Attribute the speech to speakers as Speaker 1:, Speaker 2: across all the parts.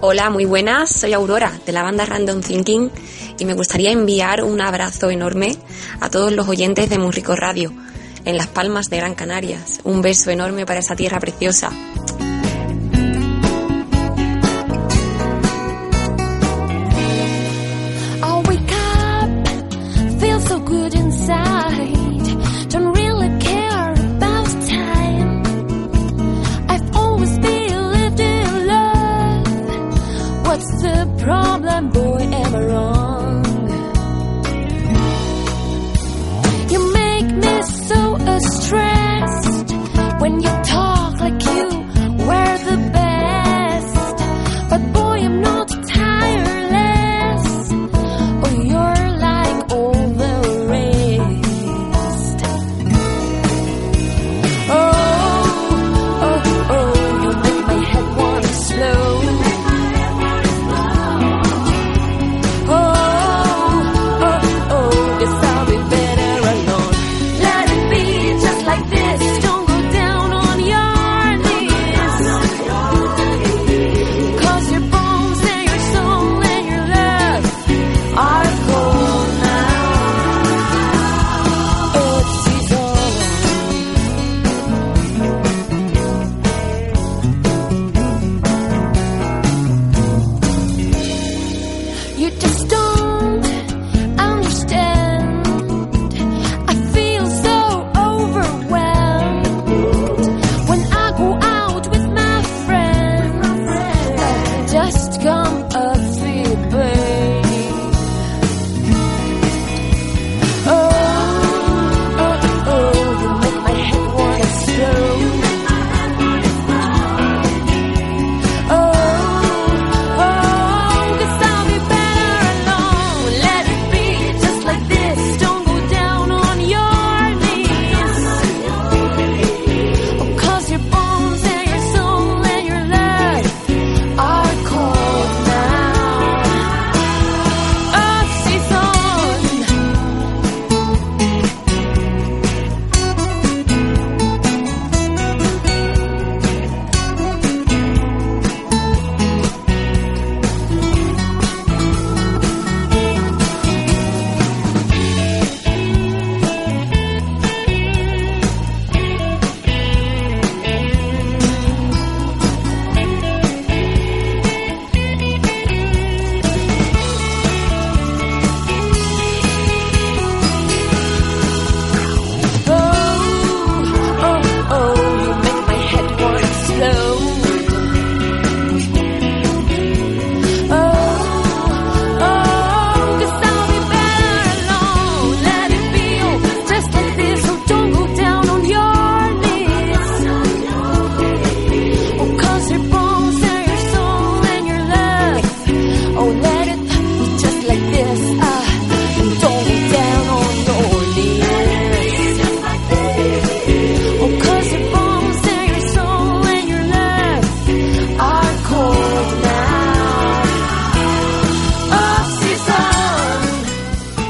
Speaker 1: Hola, muy buenas. Soy Aurora de la banda Random Thinking y me gustaría enviar un abrazo enorme a todos los oyentes de Músico Radio en Las Palmas de Gran Canarias. Un beso enorme para esa tierra preciosa.
Speaker 2: What's the problem, boy? Am I wrong? You make me so stressed when you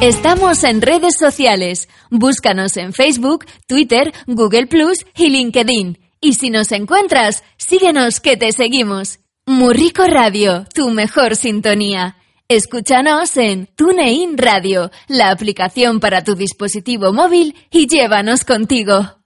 Speaker 3: Estamos en redes sociales. Búscanos en Facebook, Twitter, Google Plus y LinkedIn. Y si nos encuentras, síguenos que te seguimos. Murrico Radio, tu mejor sintonía. Escúchanos en TuneIn Radio, la aplicación para tu dispositivo móvil y llévanos contigo.